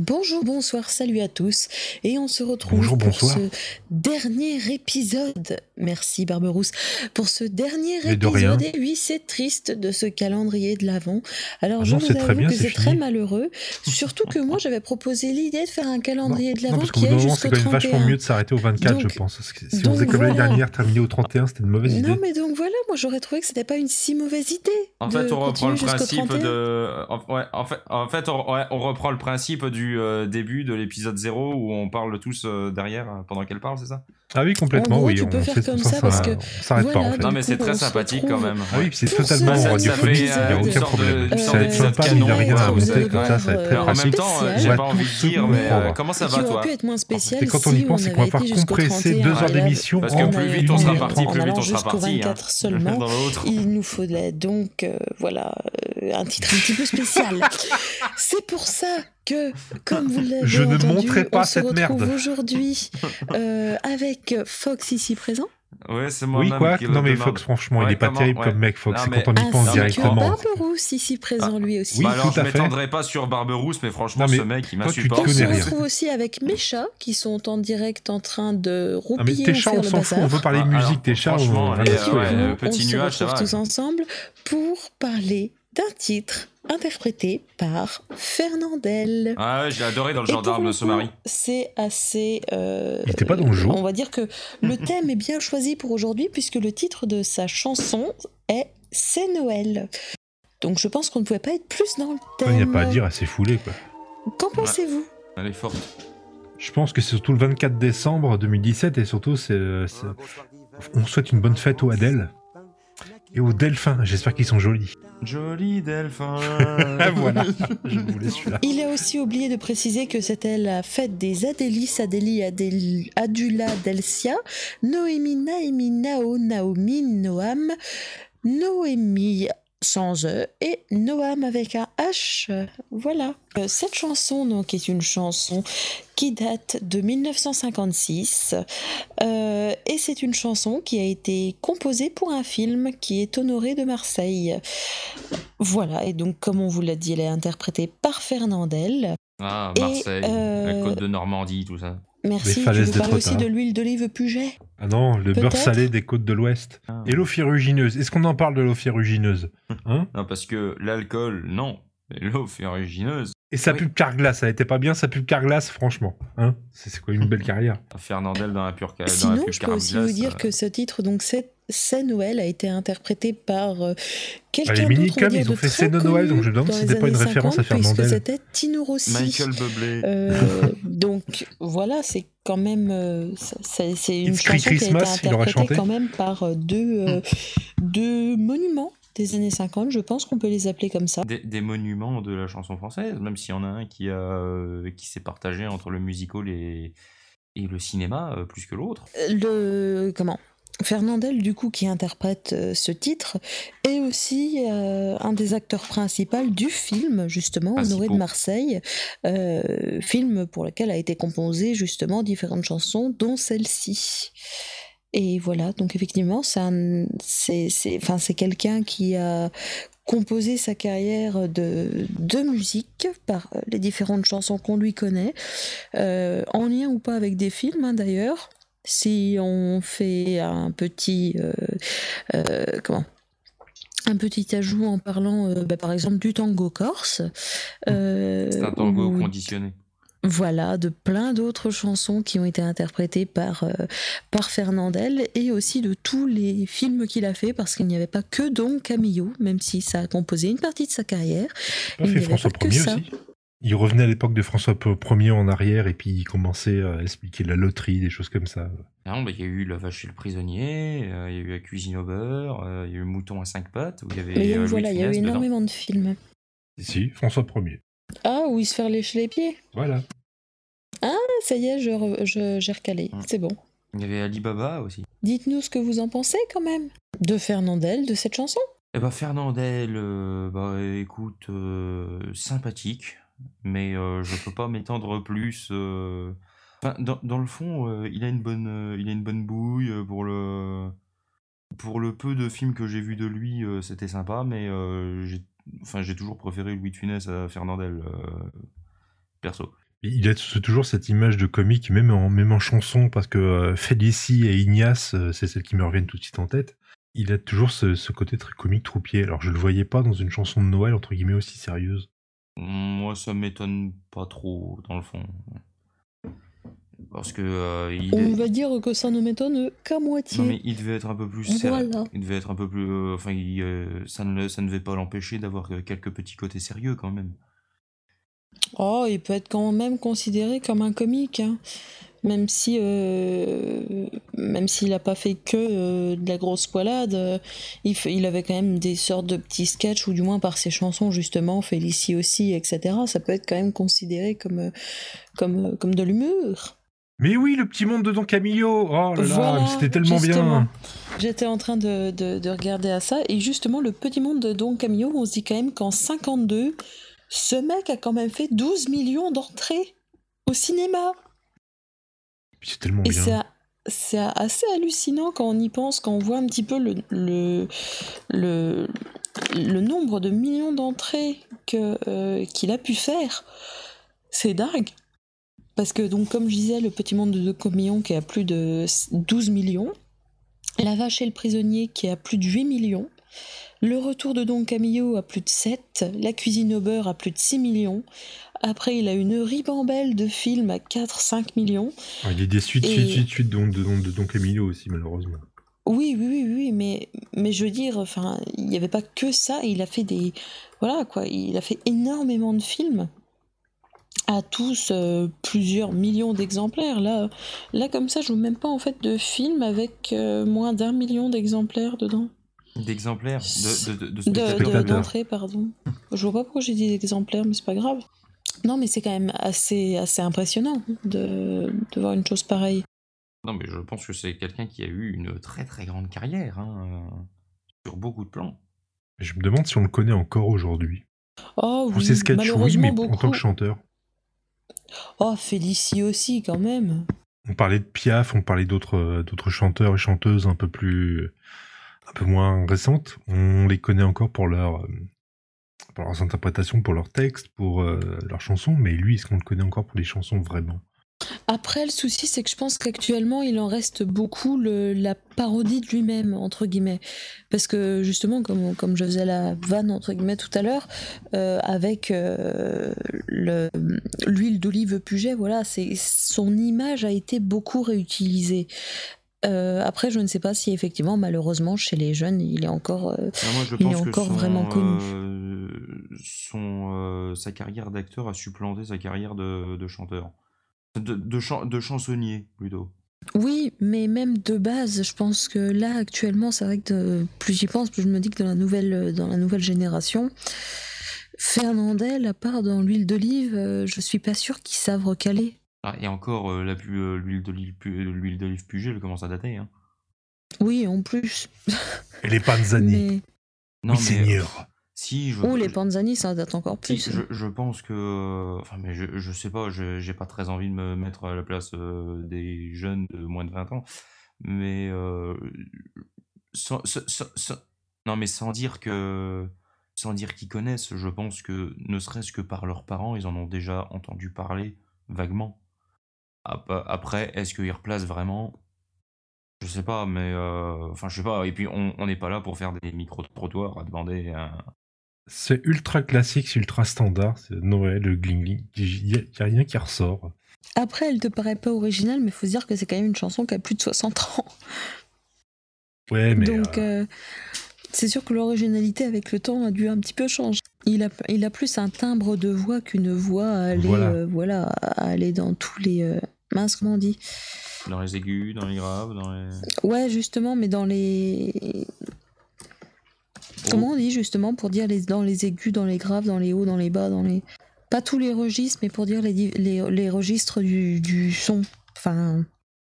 Bonjour, bonsoir, salut à tous. Et on se retrouve Bonjour, pour bonsoir. ce dernier épisode. Merci Barberousse. Pour ce dernier Mais de rien. épisode. Et oui, c'est triste de ce calendrier de l'Avent. Alors Ah je non, vous avoue bien, que c'est très malheureux. Surtout que moi j'avais proposé l'idée de faire un calendrier de Non, l'Avent parce qu'au qui est moment, jusqu'au c'est quand même 31. vachement mieux de s'arrêter au 24, Donc- je pense. Parce que si donc on faisait comme l'année dernière, terminer au 31, c'était une mauvaise idée. Non mais donc voilà, moi j'aurais trouvé que c'était pas une si mauvaise idée. En fait, on reprend le principe 31. de. En, ouais, en fait, on reprend le principe du euh, début de l'épisode 0 où on parle tous euh, derrière euh, pendant qu'elle parle, c'est ça? Ah oui, complètement, gros, oui. tu on peux faire comme ça, ça, parce que on s'arrête pas en fait. Du Non, mais c'est très sympathique quand même. Ah oui, puis c'est totalement ce- ça radiophonique, il n'y a une aucun problème. Ça sorte va être d'épisode sympa, mais il n'y a rien à avez comme ça, ça va être très euh, En pratique. même temps, j'ai pas envie de dire, mais comment ça va aurait toi? pu être moins spécial Et quand on y pense, c'est qu'on va pouvoir compresser 31, deux heures d'émission Parce en que plus vite on en sera allant- parti, plus vite on sera parti. 24 hein. seulement. Il nous faudrait donc, voilà, un titre un petit peu spécial. C'est pour ça que, comme vous l'avez Je ne entendu, montrerai pas on se cette retrouve merde. aujourd'hui euh, avec Fox ici présent. Ouais, c'est Oui, moi-même quoi qui Non, mais demande. Fox, franchement, il Ouais, est pas terrible Ouais. comme mec, Fox. C'est mais- quand on y pense non, directement. Barberousse ici présent lui aussi. Oui, Bah alors, tout à je m'étendrai pas sur Barberousse, mais franchement, Non, mais ce mec, il m'insupporte. On se retrouve aussi avec mes chats qui sont en direct en train de Ah, mais roupiller tes chats, on le s'en fout, on veut parler de Ah, musique, tes chats, on franchement, on on petit se retrouve tous ensemble pour parler d'un titre interprété par Fernandel. Ah ouais, j'ai adoré dans le gendarme ce mari. C'est assez. euh, Il était pas dans le jeu. On va dire que le thème est bien choisi pour aujourd'hui puisque le titre de sa chanson est C'est Noël. Donc je pense qu'on ne pouvait pas être plus dans le Il thème. n'y a pas à dire, assez foulé, quoi. Qu'en pensez-vous? Elle est forte. Je pense que c'est surtout le 24 décembre 2017 et surtout, c'est- on souhaite une bonne fête aux Adèle et aux Delphins. J'espère qu'ils sont jolis. Joli Delphin. voilà, je voulais celui-là. Il a aussi oublié de préciser que c'était la fête des Adélis, Adélie, Adél- Adula, Delcia, Noémie, Naémie, Nao, Naomi, Noam, Noémie sans E et Noam avec un H. Voilà. Euh, Cette chanson donc est une chanson qui date de 1956 euh, et c'est une chanson qui a été composée pour un film qui est Honoré de Marseille. Voilà, et donc comme on vous l'a dit, elle est interprétée par Fernandel. Ah, Et, Marseille, euh, la côte de Normandie, tout ça. Merci, Les tu falaises veux de parler aussi de l'huile d'olive Puget Ah non, le beurre salé des côtes de l'Ouest. Ah. Et l'eau ferrugineuse. Est-ce qu'on en parle de l'eau ferrugineuse? Hein? Non, parce que l'alcool, non. Mais l'eau ferrugineuse. Et sa Oui. pub Carglass, ça était pas bien sa pub Carglass, franchement. Hein c'est quoi une belle carrière Fernandel dans la pure dans la Sinon, pub je peux aussi vous dire euh, que ce titre, donc c'est C'est Noël, a été interprété par euh, quelqu'un les d'autre, dire, ils ont de fait très C'est Noël, donc je me demande si les c'était pas une années référence à 50, puisque Fernandel. C'était Tino Rossi. Michael Bublé. Euh, donc voilà, c'est quand même euh, c'est une It's chanson qui a Christmas, été il aurait interprétée quand même par euh, deux, euh, deux monuments des années 50, je pense qu'on peut les appeler comme ça. Des, des monuments de la chanson française, même s'il y en a un qui, a, euh, qui s'est partagé entre le musical et, et le cinéma euh, plus que l'autre. Le comment? Fernandel, du coup, qui interprète euh, ce titre, est aussi euh, un des acteurs principaux du film, justement, Honoré Principaux. de Marseille, euh, film pour lequel a été composé, justement, différentes chansons, dont celle-ci. Et voilà, donc effectivement, c'est enfin, quelqu'un qui a composé sa carrière de, de musique par euh, les différentes chansons qu'on lui connaît, euh, en lien ou pas avec des films hein, d'ailleurs. Si on fait un petit euh, euh, comment? Un petit ajout en parlant bah, par exemple du tango corse, C'est un tango conditionné. Voilà, de plein d'autres chansons qui ont été interprétées par, euh, par Fernandel et aussi de tous les films qu'il a fait parce qu'il n'y avait pas que Don Camillo, même si ça a composé une partie de sa carrière. Pas Il fait François pas que Ier ça. aussi Il revenait à l'époque de François Ier en arrière et puis il commençait à expliquer la loterie, des choses comme ça. Non, bah, il y a eu La vache et le prisonnier, euh, il y a eu La cuisine au beurre, euh, il y a eu Mouton à cinq pattes, où il y avait. Mais euh, voilà, il y a eu dedans. énormément de films. Si, François Ier. Ah, où il se fait lécher les pieds Voilà. Ah, ça y est, je re- je- j'ai recalé, c'est bon. Il y avait Alibaba aussi. Dites-nous ce que vous en pensez quand même de Fernandel, de cette chanson? Eh ben Fernandel, euh, bah écoute, euh, sympathique, mais euh, je peux pas m'étendre plus. euh. Enfin, dans, dans le fond, il a une bonne, il a une bonne bouille pour le, pour le peu de films que j'ai vu de lui, c'était sympa, mais j'ai, enfin j'ai toujours préféré Louis de Funès à Fernandel, euh, perso. Il a toujours cette image de comique, même en, même en chanson, parce que euh, Félicie et Ignace, euh, c'est celles qui me reviennent tout de suite en tête. Il a toujours ce, ce côté très comique troupier. Alors je le voyais pas dans une chanson de Noël, entre guillemets, aussi sérieuse. Moi, ça m'étonne pas trop, dans le fond. Parce que euh, il, On est- va dire que ça ne m'étonne qu'à moitié. non, mais il devait être un peu plus sérieux. Voilà. Il devait être un peu plus. euh, enfin, il, euh, ça, ne, ça ne devait pas l'empêcher d'avoir quelques petits côtés sérieux quand même. Oh, il peut être quand même considéré comme un comique, hein. même si, euh, même s'il n'a pas fait que euh, de la grosse poilade, euh, il, il avait quand même des sortes de petits sketchs ou du moins par ses chansons justement, Félicie aussi, etc. Ça peut être quand même considéré comme, comme, comme de l'humour. Mais oui, le petit monde de Don Camillo Oh là là, Voilà, c'était tellement bien J'étais en train de, de- de regarder à ça, et justement, le petit monde de Don Camillo, on se dit quand même qu'en 52, ce mec a quand même fait 12 millions d'entrées au cinéma. C'est tellement Et bien. c'est assez hallucinant quand on y pense, quand on voit un petit peu le, le, le, le nombre de millions d'entrées euh, qu'il a pu faire. C'est dingue. Parce que, donc, comme je disais, le petit monde de Don Camillo qui est à plus de 12 millions, La vache et le prisonnier qui est à plus de 8 millions, Le retour de Don Camillo à plus de 7, La cuisine au beurre à plus de 6 millions. Après, il a une ribambelle de films à 4-5 millions. Ah, il y a des suites, Et- suites, suites, suites de, de, de, de Don Camillo aussi, malheureusement. Oui, oui, oui, oui, mais, mais je veux dire, enfin, il n'y avait pas que ça, il a fait des... Voilà, quoi, il a fait énormément de films, à tous euh, plusieurs millions d'exemplaires. Là, là, comme ça, je vois même pas, en fait, de films avec euh, moins d'un million d'exemplaires dedans. D'exemplaires de, de, de, de De- De, spectateurs. d'entrée, pardon. Je vois pas pourquoi j'ai dit d'exemplaires, mais c'est pas grave. Non, mais c'est quand même assez, assez impressionnant de, de voir une chose pareille. Non, mais je pense que c'est quelqu'un qui a eu une très très grande carrière, hein, sur beaucoup de plans. Je me demande si on le connaît encore aujourd'hui. Oh Pour oui, ses sketchs, oui, mais en tant que chanteur. Oh, Félicie aussi, quand même. On parlait de Piaf, on parlait d'autres euh, d'autres chanteurs et chanteuses un peu plus un peu moins récentes. On les connaît encore pour leur euh, pour leurs interprétations, pour leurs textes, pour euh, leurs chansons, mais lui, est-ce qu'on le connaît encore pour les chansons vraiment? Après, le souci, c'est que je pense qu'actuellement, il en reste beaucoup le- la parodie de lui-même, entre guillemets. Parce que, justement, comme, comme je faisais la vanne, entre guillemets, tout à l'heure, euh, avec euh, le- l'huile d'olive Puget, voilà, son image a été beaucoup réutilisée. Euh, après, je ne sais pas si effectivement, malheureusement, chez les jeunes, il est encore. euh, Ah, moi, Il est encore son, vraiment connu. euh, son, sa carrière d'acteur a supplanté sa carrière de, de chanteur. De, de, chan- de chansonnier, plutôt. Oui, mais même de base, je pense que là actuellement, c'est vrai que de- plus j'y pense, plus je me dis que dans la nouvelle, dans la nouvelle génération, Fernandel, à part dans l'huile d'olive, euh, je suis pas sûre qu'ils savent recaler. Ah, et encore, euh, la pu- euh, l'huile d'olive pu- l'huile d'olive Puget, elle commence à dater. Hein. Oui, en plus. Et les Panzani. Mais Non, oui, mais, euh, seigneur. Si, je, ou les Panzani, ça date encore si, plus. je, je pense que. Enfin, mais je, je sais pas, j'ai pas très envie de me mettre à la place euh, des jeunes de moins de 20 ans. Mais. euh, sans, sans- sans- non, mais sans dire que. Sans dire qu'ils connaissent, je pense que, ne serait-ce que par leurs parents, ils en ont déjà entendu parler vaguement. Ap- Après, est-ce qu'ils replacent vraiment? Je sais pas, mais. euh, Enfin, je sais pas. Et puis, on on n'est pas là pour faire des micro-trottoirs à demander un. C'est ultra classique, c'est ultra standard. C'est Noël, le gling Il n'y a, rien qui ressort. Après, elle te paraît pas originale, mais faut se dire que c'est quand même une chanson qui a plus de 60 ans. Ouais, mais Donc, euh, euh, c'est sûr que l'originalité avec le temps a dû un petit peu changer. Il a, il a plus un timbre de voix qu'une voix à aller, Voilà. euh, voilà, à aller dans tous les. euh, mince, comment on dit? Dans les aigus, dans les graves, dans les. Ouais, justement, mais dans les. Comment on dit justement pour dire les, dans les aigus, dans les graves, dans les hauts, dans les bas, dans les. Pas tous les registres, mais pour dire les, di- les, les registres du, du son. Enfin.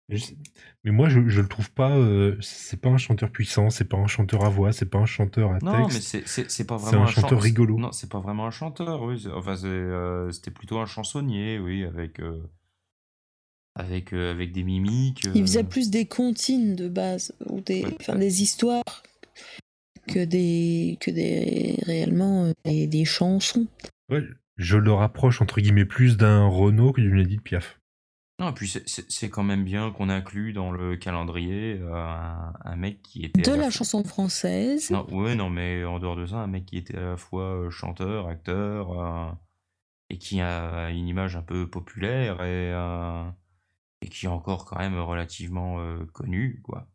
mais moi, je, je le trouve pas. euh, c'est pas un chanteur puissant, c'est pas un chanteur à voix, c'est pas un chanteur à Non, mais texte. c'est- pas C'est vraiment un chanteur chan- rigolo. Non, c'est pas vraiment un chanteur, oui. Enfin, euh, c'était plutôt un chansonnier, oui, avec. euh, Avec, euh, avec des mimiques. Il faisait plus des comptines de base, ou des, Ouais. enfin, des histoires, que des, que des réellement euh, des, des chansons. Ouais, je le rapproche entre guillemets plus d'un Renault que d'une Edith Piaf. Non, puis c'est quand même bien qu'on inclut dans le calendrier euh, un, mec qui était. De la, chanson française. Non, ouais, non, mais en dehors de ça, un mec qui était à la fois euh, chanteur, acteur, euh, et qui a une image un peu populaire et, et qui est encore quand même relativement connu, quoi.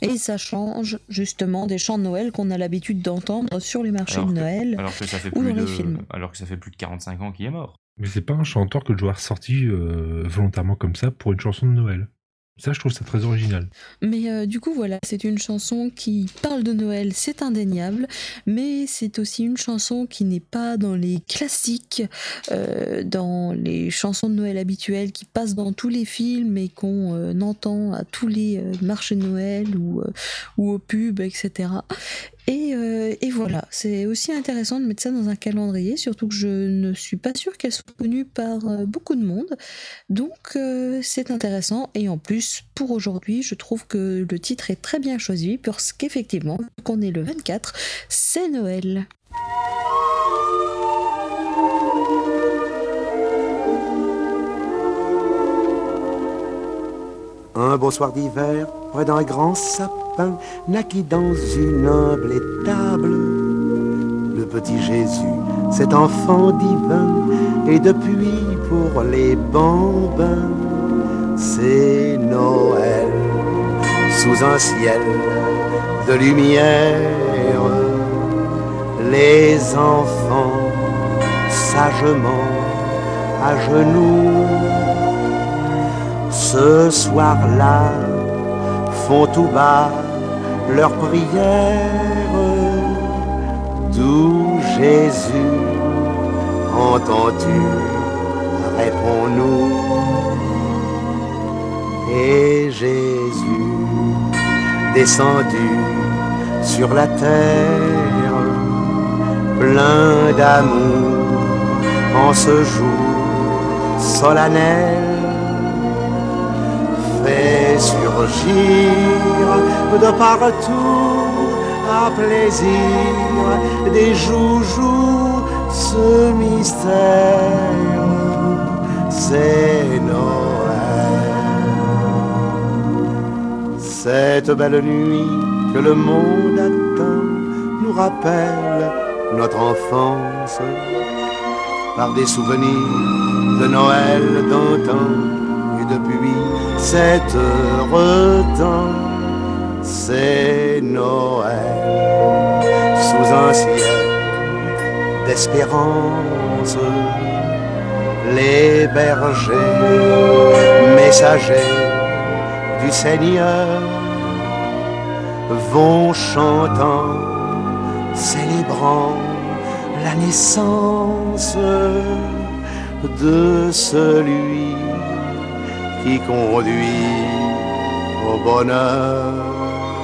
Et ça change justement des chants de Noël qu'on a l'habitude d'entendre sur les marchés de Noël alors que ça fait ou plus dans de, les films. Alors que ça fait plus de 45 ans qu'il est mort. Mais c'est pas un chanteur que je dois ressortir euh, volontairement comme ça pour une chanson de Noël. Ça, je trouve ça très original. Mais euh, du coup, voilà, c'est une chanson qui parle de Noël, c'est indéniable, mais c'est aussi une chanson qui n'est pas dans les classiques, euh, dans les chansons de Noël habituelles qui passent dans tous les films et qu'on entend à tous les marchés de Noël ou, ou au pub, etc. Euh, et, voilà, c'est aussi intéressant de mettre ça dans un calendrier, surtout que je ne suis pas sûre qu'elle soit connue par euh, beaucoup de monde. Donc euh, c'est intéressant. Et en plus, pour aujourd'hui, je trouve que le titre est très bien choisi, parce qu'effectivement, qu'on est le 24, c'est Noël. Un beau soir d'hiver, près d'un grand sapin, naquit dans une humble étable. Le petit Jésus, cet enfant divin, et depuis pour les bambins, c'est Noël, sous un ciel de lumière. Les enfants, sagement, à genoux, ce soir-là font tout bas leur prière. D'où Jésus entends-tu Réponds-nous. Et Jésus descendu sur la terre, plein d'amour en ce jour solennel de partout à plaisir des joujoux ce mystère c'est Noël. Cette belle nuit que le monde attend nous rappelle notre enfance par des souvenirs de Noël d'antan et depuis cet heureux temps, c'est Noël sous un ciel d'espérance. Les bergers, messagers du Seigneur, vont chantant, célébrant la naissance de celui qui conduit au bonheur.